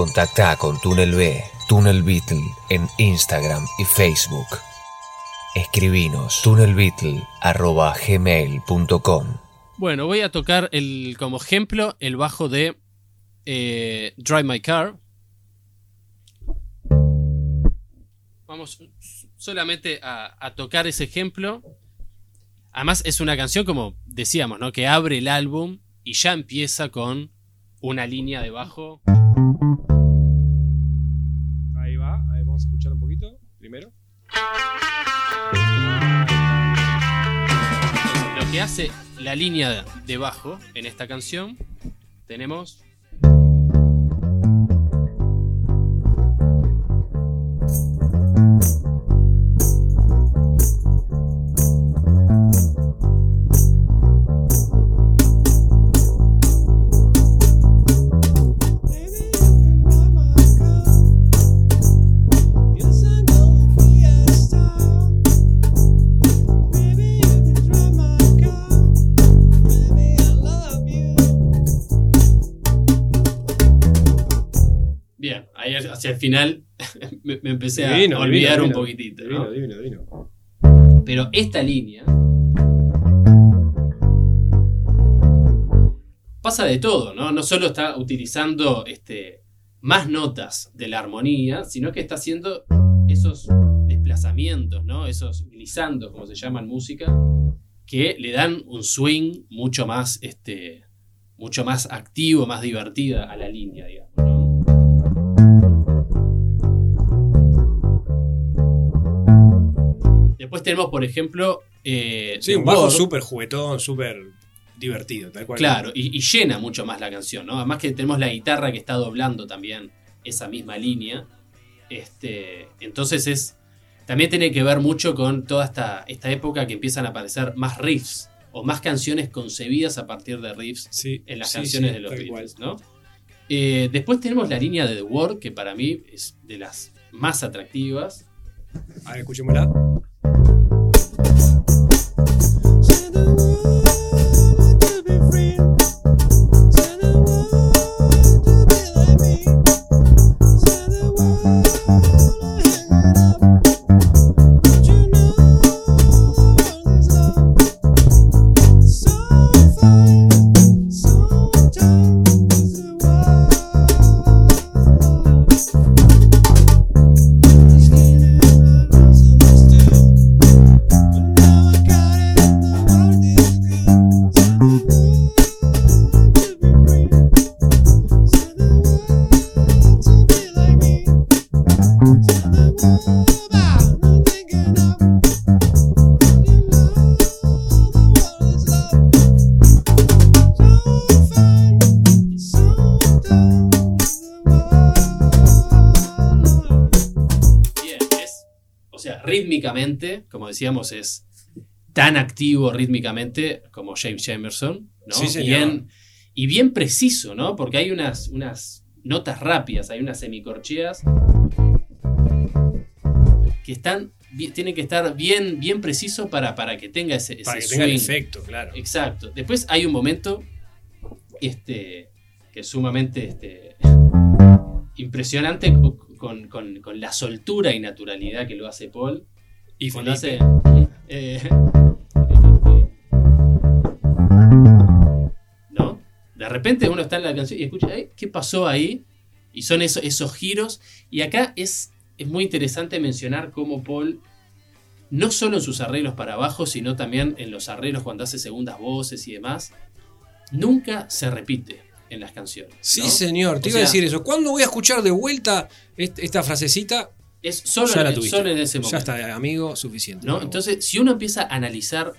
Contacta con Túnel B, Túnel Beatle en Instagram y Facebook. Escribinos tunnelbeatle.gmail.com Bueno, voy a tocar el, como ejemplo el bajo de eh, Drive My Car. Vamos solamente a, a tocar ese ejemplo. Además es una canción como decíamos, ¿no? Que abre el álbum y ya empieza con una línea de bajo. Lo que hace la línea de bajo en esta canción, tenemos final me, me empecé a olvidar divino, un poquitito. Pero esta línea pasa de todo, ¿no? No solo está utilizando este, más notas de la armonía, sino que está haciendo esos desplazamientos, ¿no? Esos glissandos, como se llama en música, que le dan un swing mucho más, este, mucho más activo, más divertida a la línea, digamos, Después tenemos, por ejemplo, eh, Sí, un bajo súper juguetón, súper divertido, tal cual. Claro, y, y llena mucho más la canción, ¿no? Además que tenemos la guitarra que está doblando también esa misma línea. Este, entonces es. También tiene que ver mucho con toda esta, esta época que empiezan a aparecer más riffs o más canciones concebidas a partir de riffs Sí, en las sí, canciones sí, de los. Beatles, ¿no? Eh, después tenemos la línea de The Word, que para mí es de las más atractivas. A ver, escuchémosla. Decíamos, es tan activo rítmicamente como James Jamerson, ¿no? Sí, señor. Bien, y bien preciso, ¿no? Porque hay unas, unas notas rápidas, hay unas semicorcheas que están, tienen que estar bien, bien preciso para, para que tenga ese, ese Para que tenga el efecto, claro. Exacto. Después hay un momento este, que es sumamente este, impresionante co- con, con- con la soltura y naturalidad que lo hace Paul. Y Cuando Felipe, hace. eh, ¿No? De repente uno está en la canción y escucha, "Ay, ¿qué pasó ahí? Y son esos, esos giros. Y acá es, es muy interesante mencionar cómo Paul, no solo en sus arreglos para abajo, sino también en los arreglos cuando hace segundas voces y demás, nunca se repite en las canciones. Sí, señor, te O iba a decir eso. ¿Cuándo voy a escuchar de vuelta est- esta frasecita? Es solo, ya la en, solo en ese momento. Ya está, amigo, suficiente. ¿no? Entonces, si uno empieza a analizar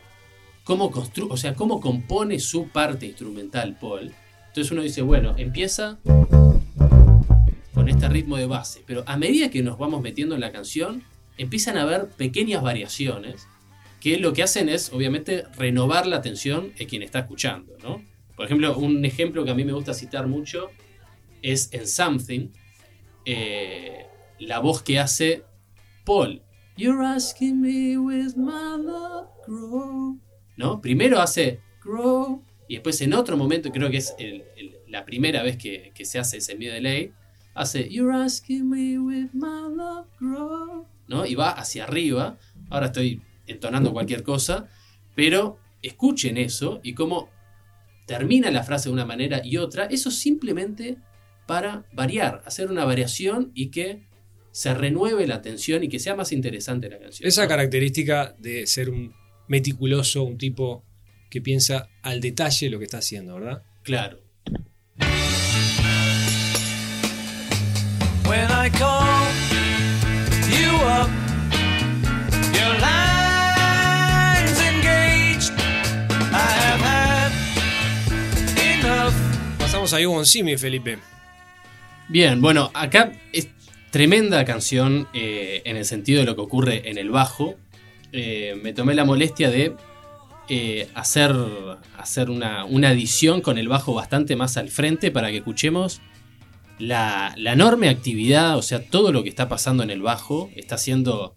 cómo constru o sea, cómo compone su parte instrumental Paul, entonces uno dice, bueno, empieza con este ritmo de base, pero a medida que nos vamos metiendo en la canción, empiezan a haber pequeñas variaciones que lo que hacen es, obviamente, renovar la atención de quien está escuchando, ¿no? Por ejemplo, un ejemplo que a mí me gusta citar mucho es en Something, eh, la voz que hace Paul. You're asking me with my love grow. ¿No? Primero hace grow y después en otro momento, creo que es la primera vez que, se hace ese mi delay, hace You're asking me with my love grow. ¿No? Y va hacia arriba. Ahora estoy entonando cualquier cosa. Pero escuchen eso y cómo termina la frase de una manera y otra. Eso simplemente para variar, hacer una variación y que se renueve la atención y que sea más interesante la canción. Esa ¿no? característica de ser un meticuloso, un tipo que piensa al detalle lo que está haciendo, ¿verdad? Claro. When I call you up, your line's engaged. I have had enough. Pasamos a See Me, Felipe. Bien, bueno, acá es tremenda canción eh, en el sentido de lo que ocurre en el bajo. Eh, me tomé la molestia de eh, hacer, hacer una, una con el bajo bastante más al frente para que escuchemos la, la enorme actividad, o sea, todo lo que está pasando en el bajo. Está haciendo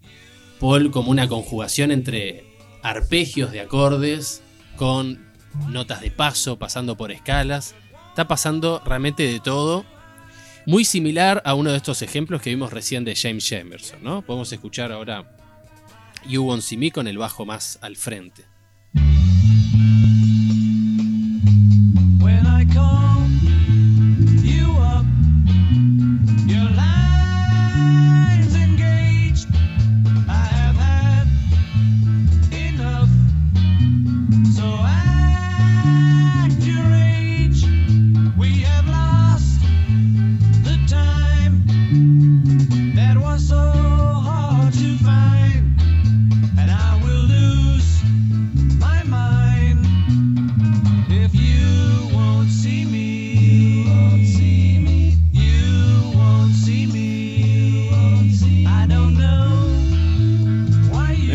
Paul como una conjugación entre arpegios de acordes con notas de paso, pasando por escalas. Está pasando realmente de todo. Muy similar a uno de estos ejemplos que vimos recién de James Jamerson, ¿no? Podemos escuchar ahora You Won't See Me con el bajo más al frente.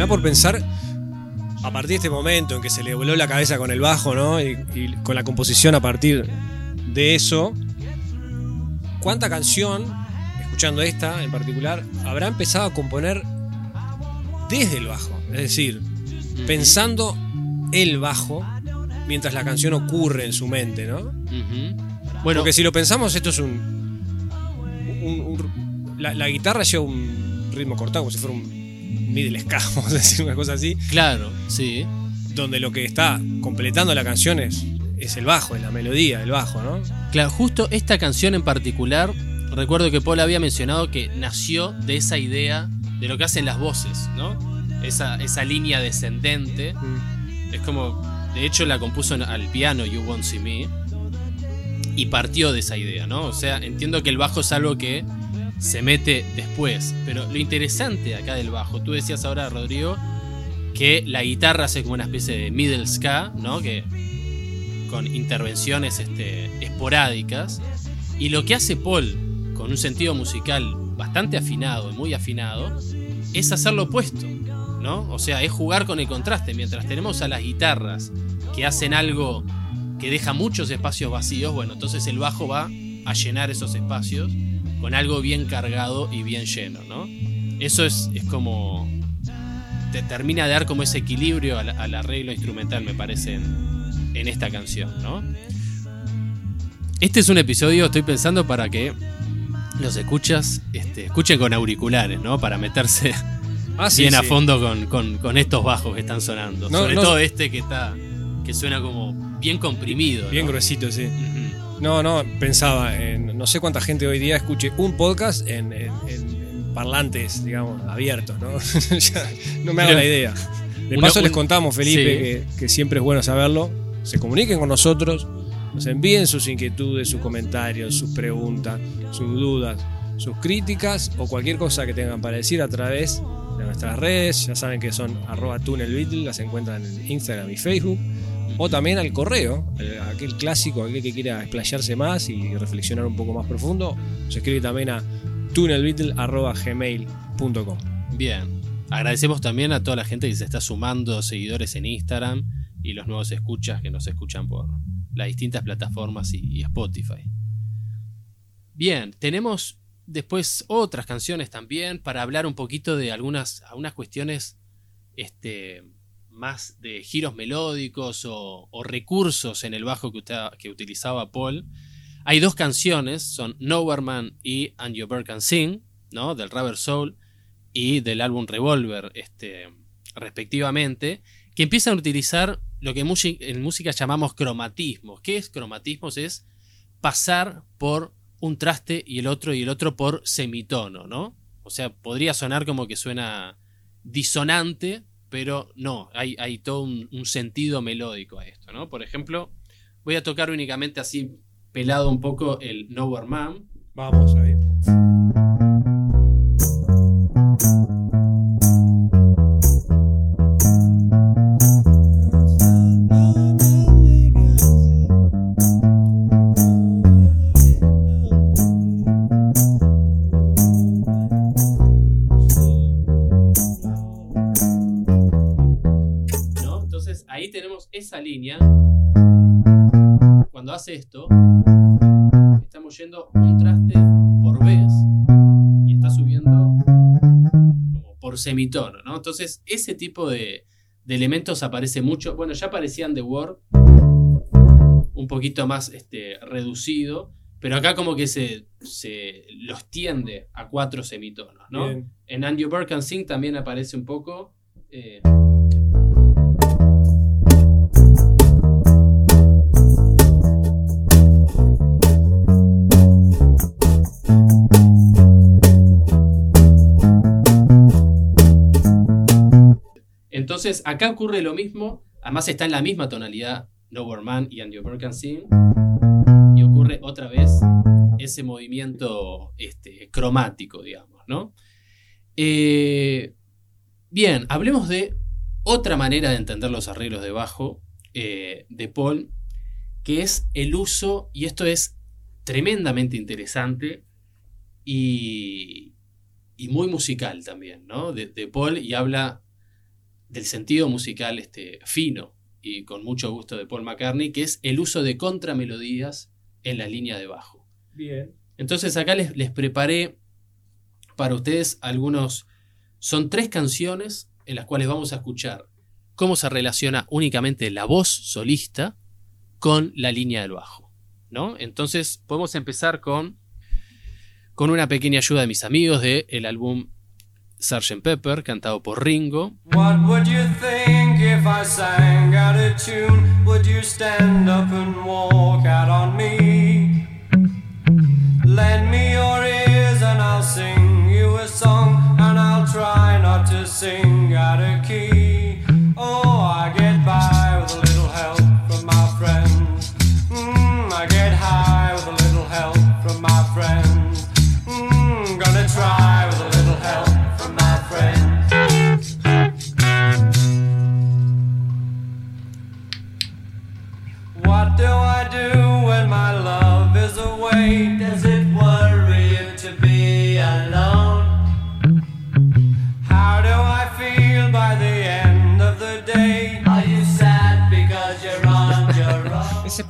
Por pensar, a partir de este momento en que se le voló la cabeza con el bajo, ¿no? Y, y con la composición a partir de eso, ¿cuánta canción, escuchando esta en particular, habrá empezado a componer desde el bajo? Es decir, pensando el bajo mientras la canción ocurre en su mente, ¿no? Bueno, Porque si lo pensamos, esto es un. un- un- la, la guitarra lleva un ritmo cortado, como si fuera un middle ska, vamos a decir una cosa así, claro, sí. donde lo que está completando la canción es, es el bajo, es la melodía, el bajo, ¿no? Claro, justo esta canción en particular, recuerdo que Paul había mencionado que nació de esa idea de lo que hacen las voces, ¿no? Esa, esa línea descendente. Es como, de hecho la compuso al piano You Won't See Me y partió de esa idea, ¿no? O sea, entiendo que el bajo es algo que se mete después, pero lo interesante acá del bajo, tú decías ahora, Rodrigo, que la guitarra hace como una especie de middle ska, ¿no? Que con intervenciones este, esporádicas. Y lo que hace Paul, con un sentido musical bastante afinado, muy afinado, es hacer lo opuesto, ¿no? O sea, es jugar con el contraste. Mientras tenemos a las guitarras que hacen algo que deja muchos espacios vacíos, bueno, entonces el bajo va a llenar esos espacios con algo bien cargado y bien lleno, ¿no? Eso es, es como... Te termina de dar como ese equilibrio al, al arreglo instrumental, me parece, en, en esta canción, ¿no? Este es un episodio, estoy pensando, para que los escuchas este, escuchen con auriculares, ¿no? Para meterse Ah, sí, bien a fondo con, con- con estos bajos que están sonando. No, Sobre no- todo este que está. que suena como bien comprimido. Bien ¿no? gruesito, sí. No, no, pensaba en. No sé cuánta gente hoy día escuche un podcast en, en- en- parlantes, digamos, abiertos, ¿no? Ya no me hago la idea. De una- paso les un- contamos, Felipe, sí. que, que siempre es bueno saberlo. Se comuniquen con nosotros, nos envíen sus inquietudes, sus comentarios, sus preguntas, sus dudas, sus críticas o cualquier cosa que tengan para decir a través de nuestras redes. Ya saben que son arroba las encuentran en Instagram y Facebook. O también al correo, el- aquel clásico, aquel que quiera explayarse más y reflexionar un poco más profundo, se escribe también a tunnelbeatle.gmail.com. Bien. Agradecemos también a toda la gente que se está sumando, seguidores en Instagram y los nuevos escuchas que nos escuchan por las distintas plataformas y, y Spotify. Bien, tenemos después otras canciones también para hablar un poquito de algunas, algunas cuestiones este, más de giros melódicos o, recursos en el bajo que, uta- que utilizaba Paul. Hay dos canciones, son Nowhere Man y And Your Bird Can Sing, ¿no? Del Rubber Soul y del álbum Revolver, este, respectivamente, que empiezan a utilizar lo que en música llamamos cromatismos. ¿Qué es cromatismos? Es pasar por un traste y el otro y el otro por semitono, ¿no? O sea, podría sonar como que suena disonante, pero no, hay, hay todo un, sentido melódico a esto, ¿no? Por ejemplo, voy a tocar únicamente así pelado un poco el Nowhere Man. Vamos ahí. ¿no? Semitono, ¿no? Entonces ese tipo de, de elementos aparece mucho. Bueno, ya aparecían de Word un poquito más este, reducido, pero acá como que se, se los tiende a cuatro semitonos, ¿no? Bien. En And You Bird Can Sing también aparece un poco. eh, Entonces, acá ocurre lo mismo. Además, está en la misma tonalidad Nowhere Man y And Your Bird Can Sing. Y ocurre otra vez ese movimiento este, cromático, digamos, ¿no? Eh, bien, hablemos de otra manera de entender los arreglos de bajo eh, de Paul, que es el uso, y esto es tremendamente interesante y, muy musical también, ¿no? De Paul y habla del sentido musical este, fino y con mucho gusto de Paul McCartney, que es el uso de contramelodías en la línea de bajo. Bien. Entonces acá les, les preparé para ustedes algunos... Son tres canciones en las cuales vamos a escuchar cómo se relaciona únicamente la voz solista con la línea del bajo. ¿no? Entonces podemos empezar con, con una pequeña ayuda de mis amigos del el álbum Sgt. Pepper, cantado por Ringo. What would you think if I sang out of tune? Would you stand up and walk out on me?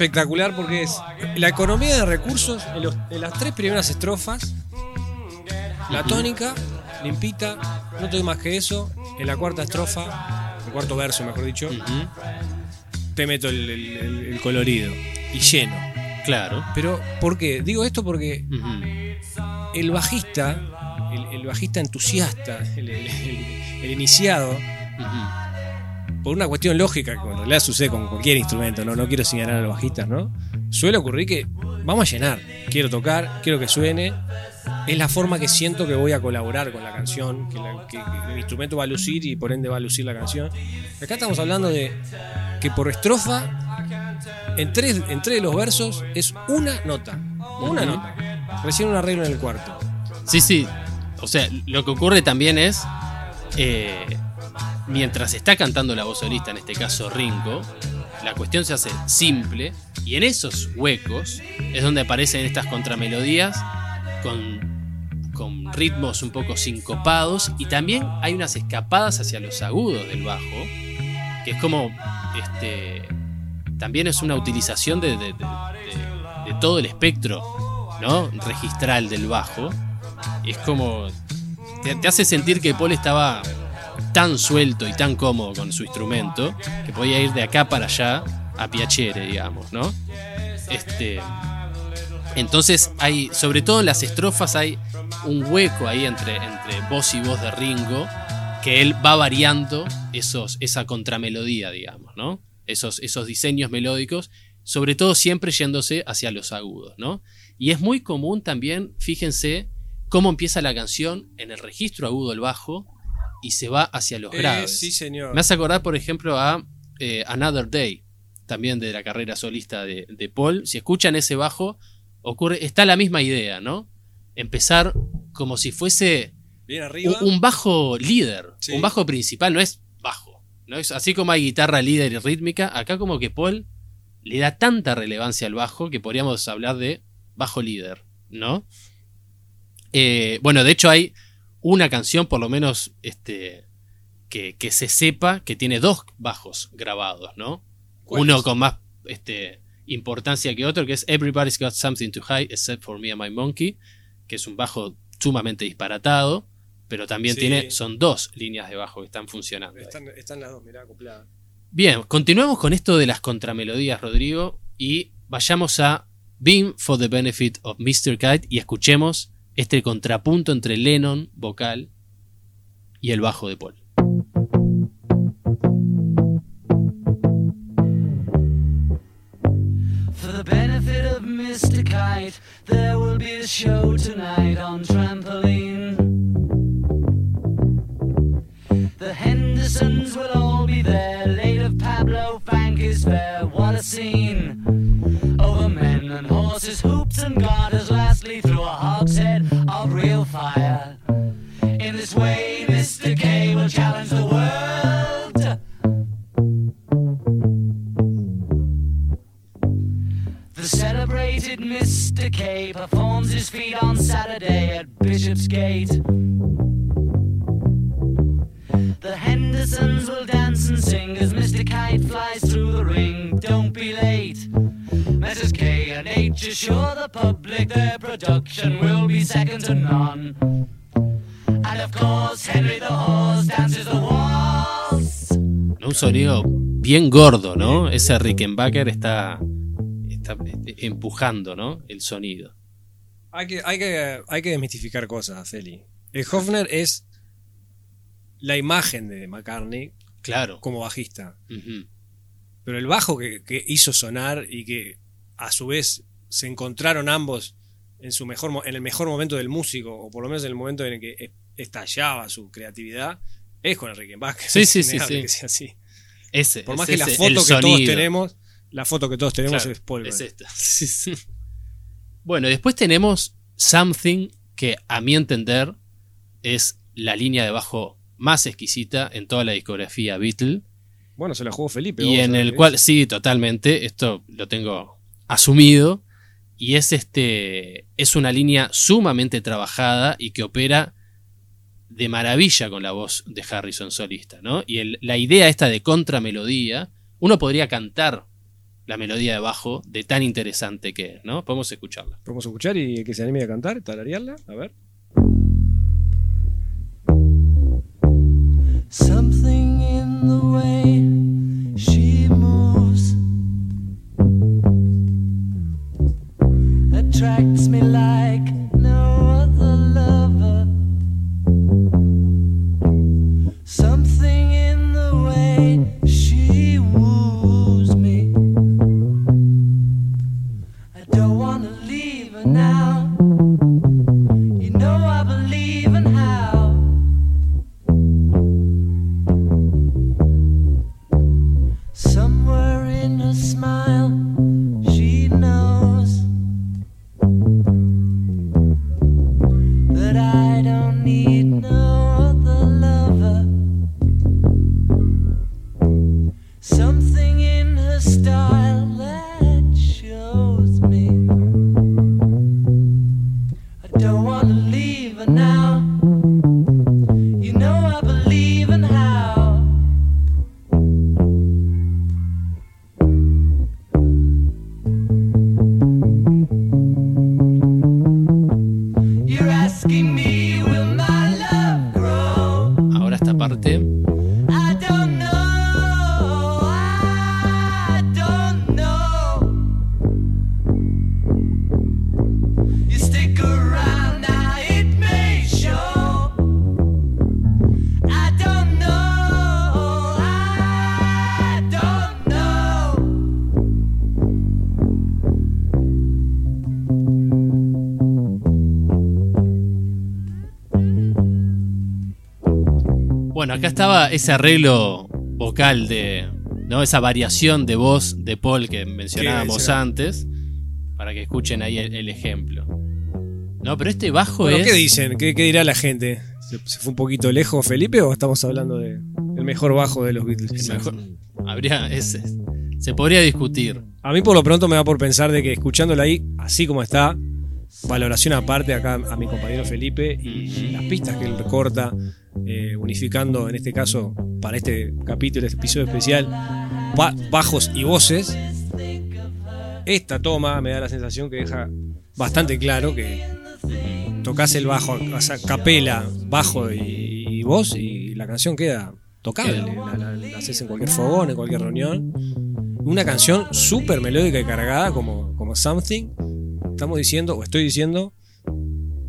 Espectacular porque es la economía de recursos en, los- en las tres primeras estrofas, la tónica, limpita, no te doy más que eso. En la cuarta estrofa, el cuarto verso, mejor dicho, te meto el, el- el- el colorido y lleno. Claro. Pero, ¿por qué? Digo esto porque el bajista, el, el bajista entusiasta, el, iniciado. Por una cuestión lógica, que en realidad sucede con cualquier instrumento, ¿no? No quiero señalar a los bajistas, ¿no? Suele ocurrir que vamos a llenar, quiero tocar, quiero que suene. Es la forma que siento que voy a colaborar con la canción, que, la- que- que el instrumento va a lucir y por ende va a lucir la canción. Acá estamos hablando de que por estrofa, en tres, en tres de los versos, es una nota. Una nota. Recién un arreglo en el cuarto. Sí, sí. O sea, lo que ocurre también es. eh, mientras está cantando la voz solista, en este caso Ringo, la cuestión se hace simple. Y en esos huecos es donde aparecen estas contramelodías con, ritmos un poco sincopados. Y también hay unas escapadas hacia los agudos del bajo. Que es como. Este. También es una utilización de, todo el espectro ¿no? registral del bajo. Es como. Te hace sentir que Paul estaba tan suelto y tan cómodo con su instrumento que podía ir de acá para allá a piacere, digamos, ¿no? Este. Entonces hay, sobre todo en las estrofas hay un hueco ahí entre, entre voz y voz de Ringo, que él va variando esos, esa contramelodía, digamos, ¿no? Esos, esos diseños melódicos, sobre todo siempre yéndose hacia los agudos, ¿no? Y es muy común también, fíjense, cómo empieza la canción en el registro agudo del bajo y se va hacia los Eh, graves. sí, señor. Me hace acordar, por ejemplo, a eh, Another Day, también de la carrera solista de, de Paul. Si escuchan ese bajo, ocurre, está la misma idea, ¿no? Empezar como si fuese Bien un, bajo líder, Sí. un bajo principal, no es bajo. ¿no? Es, así como hay guitarra líder y rítmica, acá como que Paul le da tanta relevancia al bajo que podríamos hablar de bajo líder, ¿no? Eh, bueno, de hecho hay una canción, por lo menos, este, que, que se sepa que tiene dos bajos grabados, ¿no? ¿Cuál Uno es? con más este, importancia que otro, que es Everybody's Got Something to Hide Except for Me and My Monkey, que es un bajo sumamente disparatado, pero también Sí. tiene, son dos líneas de bajo que están funcionando. Están, están las dos, mirá, acopladas. Bien, continuemos con esto de las contramelodías, Rodrigo, y vayamos a Beam for the Benefit of Mr. Kite y escuchemos este contrapunto entre Lennon, vocal, y el bajo de Paul. For the benefit of Mr. Kite, there will be a show tonight on trampoline. The Hendersons will all be there. Late of Pablo Frank is fair. What a scene! Way, Mr. K will challenge the world. The celebrated Mr. K performs his feat on Saturday at Bishopsgate. The Hendersons will dance and sing as Mr. Kite flies through the ring. Don't be late. Messrs. K and H assure the public their production will be second to none. And of course, Henry the Horse dances the waltz. ¿no? Un sonido bien gordo, ¿no? Ese Rickenbacker está, está empujando, ¿no? El sonido. Hay que, hay, que, hay que desmistificar cosas, Feli. El Hofner es la imagen de McCartney Claro. como bajista. Pero el bajo que, que hizo sonar y que a su vez se encontraron ambos en, su mejor, en el mejor momento del músico, o por lo menos en el momento en el que estallaba su creatividad, es con el Rickenbacker. Sí, sí, sí, innegable sí. que sea así. Ese, Por más es que la foto que todos tenemos, la foto que todos tenemos Claro, es Paul. es esta. Sí, sí. Bueno, después tenemos Something que a mi entender es la línea de bajo más exquisita en toda la discografía Beatle Bueno, se la jugó Felipe. y en el cual sí, totalmente, esto lo tengo asumido y es este es una línea sumamente trabajada y que opera de maravilla con la voz de Harrison solista, ¿no? Y el- la idea esta de contramelodía, uno podría cantar la melodía de bajo de tan interesante que es, ¿no? Podemos escucharla. Podemos escuchar y que se anime a cantar, tararearla. A ver. Something in the way she moves attracts me like acá estaba ese arreglo vocal de. ¿no? Esa variación de voz de Paul que mencionábamos antes. Para que escuchen ahí el, el ejemplo. No, pero este bajo Bueno, es. ¿Qué dicen? ¿Qué, qué dirá la gente? ¿Se, se fue un poquito lejos Felipe o estamos hablando de el mejor bajo de los Beatles? el mejor- Habría. ese- se podría discutir. A mí por lo pronto me da por pensar de que escuchándolo ahí, así como está, valoración aparte acá a mi compañero Felipe y las pistas que él corta, eh, unificando en este caso para este capítulo, este episodio especial, ba- bajos y voces. Esta toma me da la sensación que deja bastante claro que tocas el bajo, o sea, capela, bajo y, voz y la canción queda tocable. La haces en cualquier fogón, en cualquier reunión. Una canción súper melódica y cargada como, como Something. Estamos diciendo, o estoy diciendo,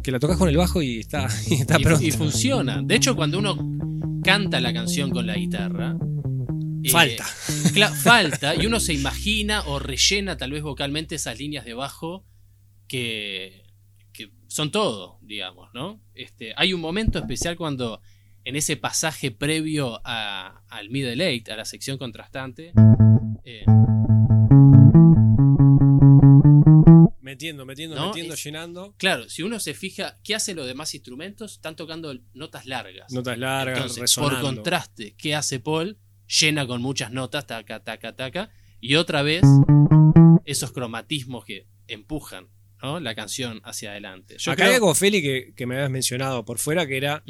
que la tocas con el bajo y está, y está Y, pronto. y funciona. De hecho, cuando uno canta la canción con la guitarra. eh, Falta. falta. Y uno se imagina o rellena tal vez vocalmente esas líneas de bajo que, que son todo, digamos, ¿no? Este, hay un momento especial cuando en ese pasaje previo a- al middle eight, a la sección contrastante, eh, Metiendo, metiendo, No, metiendo, es- llenando. claro, si uno se fija, ¿qué hacen los demás instrumentos? Están tocando notas largas. Notas largas, Entonces, resonando. por contraste, ¿qué hace Paul? Llena con muchas notas, taca, taca, taca, y otra vez esos cromatismos que empujan ¿no? la canción hacia adelante. Yo Acá hay algo, Feli, que, que me habías mencionado por fuera, que era,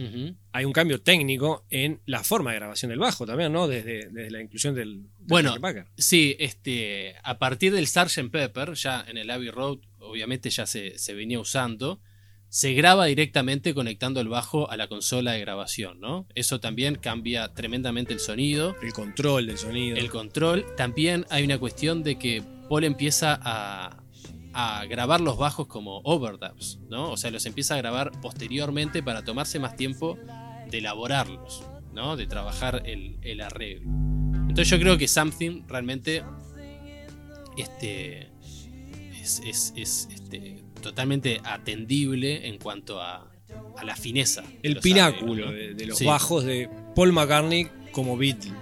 hay un cambio técnico en la forma de grabación del bajo también, ¿no? Desde, desde la inclusión del, del Bueno. Sí, este, a partir del Sgt. Pepper, ya en el Abbey Road, obviamente ya se, se venía usando, se graba directamente conectando el bajo a la consola de grabación, ¿no? Eso también cambia tremendamente el sonido. el control del sonido. el control. También hay una cuestión de que Paul empieza a, a grabar los bajos como overdubs, ¿no? O sea, los empieza a grabar posteriormente para tomarse más tiempo de elaborarlos, ¿no? De trabajar el, el arreglo. Entonces yo creo que Something realmente este, es, es- es, este, totalmente atendible en cuanto a, a la fineza. el pináculo arreglos, ¿no? de, de los Sí. bajos de Paul McCartney como Beatle.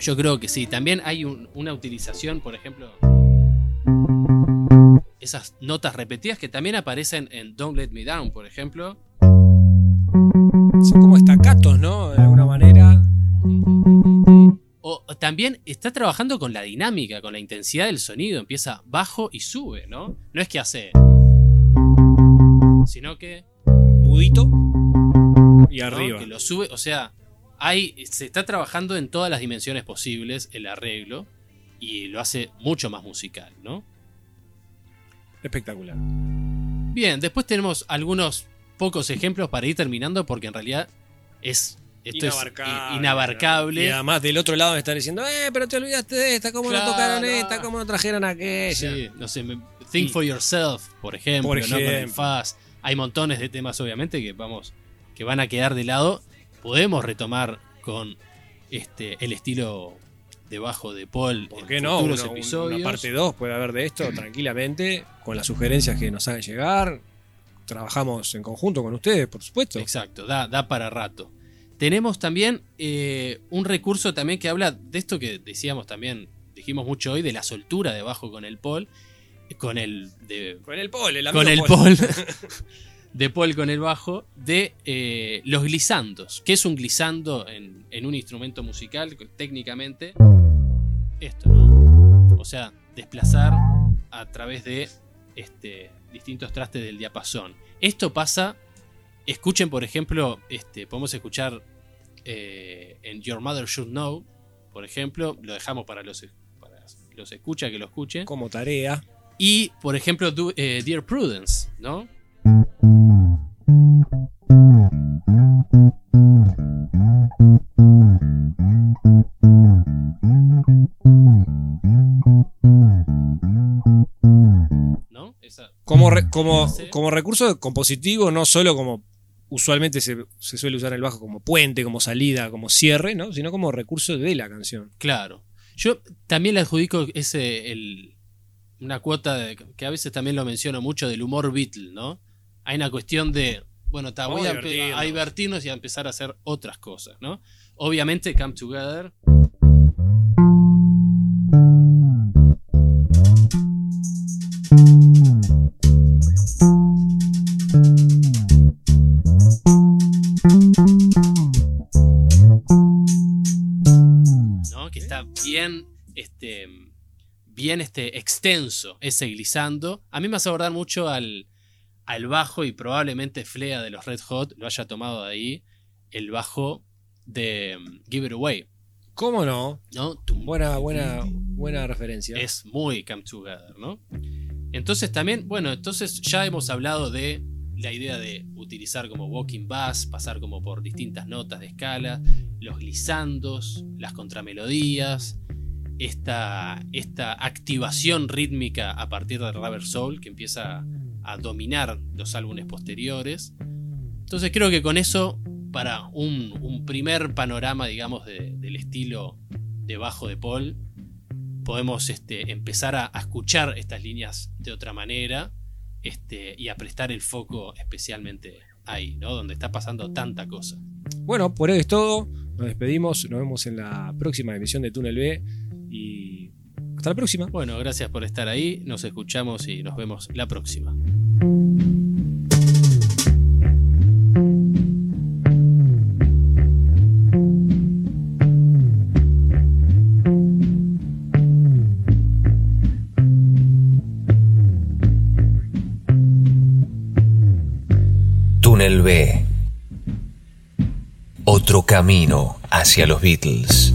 Yo creo que sí. También hay un- una utilización, por ejemplo, esas notas repetidas que también aparecen en Don't Let Me Down, por ejemplo. Son como estacatos, ¿no? O también está trabajando con la dinámica, con la intensidad del sonido. Empieza bajo y sube, ¿no? No es que hace. Sino que. Mudito y ¿no? arriba. Que lo sube. O sea, hay, se está trabajando en todas las dimensiones posibles el arreglo. Y lo hace mucho más musical, ¿no? Espectacular. Bien, después tenemos algunos pocos ejemplos para ir terminando porque en realidad es esto es i- inabarcable. Y además del otro lado me están diciendo, eh, pero te olvidaste de esta, ¿cómo Claro. no tocaron esta? ¿Cómo no trajeron aquella? Sí, no sé, Think for Yourself, por ejemplo, Por ¿no? Con el ejemplo. Fuzz. Hay montones de temas, obviamente, que vamos, que van a quedar de lado. Podemos retomar con este el estilo de bajo de Paul ¿Por en qué no? futuros Una, un- episodios. una parte 2 puede haber de esto tranquilamente, con las sugerencias que nos hagan llegar. Trabajamos en conjunto con ustedes, por supuesto. Exacto, da, da para rato. Tenemos también eh, un recurso también que habla de esto que decíamos también, dijimos mucho hoy, de la soltura de bajo con el Paul, con el de, Con el Paul, el amigo con el Paul. Paul, de Paul con el bajo, de eh, los glisandos. ¿Qué es un glisando en, en un instrumento musical? Técnicamente, esto, ¿no? O sea, desplazar a través de este, distintos trastes del diapasón. Esto pasa, escuchen por ejemplo, este, podemos escuchar eh, en Your Mother Should Know, por ejemplo, lo dejamos para los, para los escucha que lo escuchen. Como tarea. Y, por ejemplo, eh, Dear Prudence, ¿no? ¿No? Esa- Como, re- como, como recurso compositivo, no solo como usualmente se, se suele usar el bajo como puente, como salida, como cierre, ¿no? sino como recurso de la canción. Claro. Yo también le adjudico ese, el, una cuota de- que a veces también lo menciono mucho del humor Beatle, ¿no? Hay una cuestión de, bueno, ta, voy a a divertirnos y a empezar a hacer otras cosas, ¿no? Obviamente, Come Together. Bien este, extenso ese glissando. A mí me hace acordar mucho al, al bajo y probablemente Flea de los Red Hot lo haya tomado de ahí, el bajo de um, Give It Away. ¿Cómo no? ¿no? Tum, Buena, buena, buena referencia. es muy Come Together, ¿no? Entonces también, bueno, entonces ya hemos hablado de la idea de utilizar como walking bass, pasar como por distintas notas de escala, los glissandos, las contramelodías, esta, esta activación rítmica a partir del Rubber Soul que empieza a dominar los álbumes posteriores. Entonces creo que con eso, para un, primer panorama, digamos, de- del estilo de bajo de Paul, podemos este, empezar a, a escuchar estas líneas de otra manera este, y a prestar el foco especialmente ahí, ¿no? Donde está pasando tanta cosa. Bueno, por hoy es todo. Nos despedimos. Nos vemos en la próxima emisión de Túnel B. Y hasta la próxima. Bueno, gracias por estar ahí, nos escuchamos y nos vemos la próxima. Túnel B. Otro camino hacia los Beatles.